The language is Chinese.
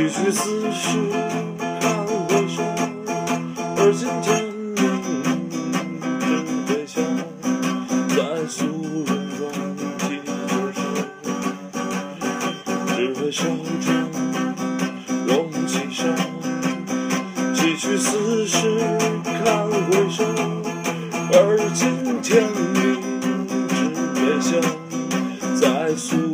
几曲四时看回声，而今天明只微笑，在俗人装戏中，只为笑中容气象。几曲四时看回声，而今天明只微笑，在俗。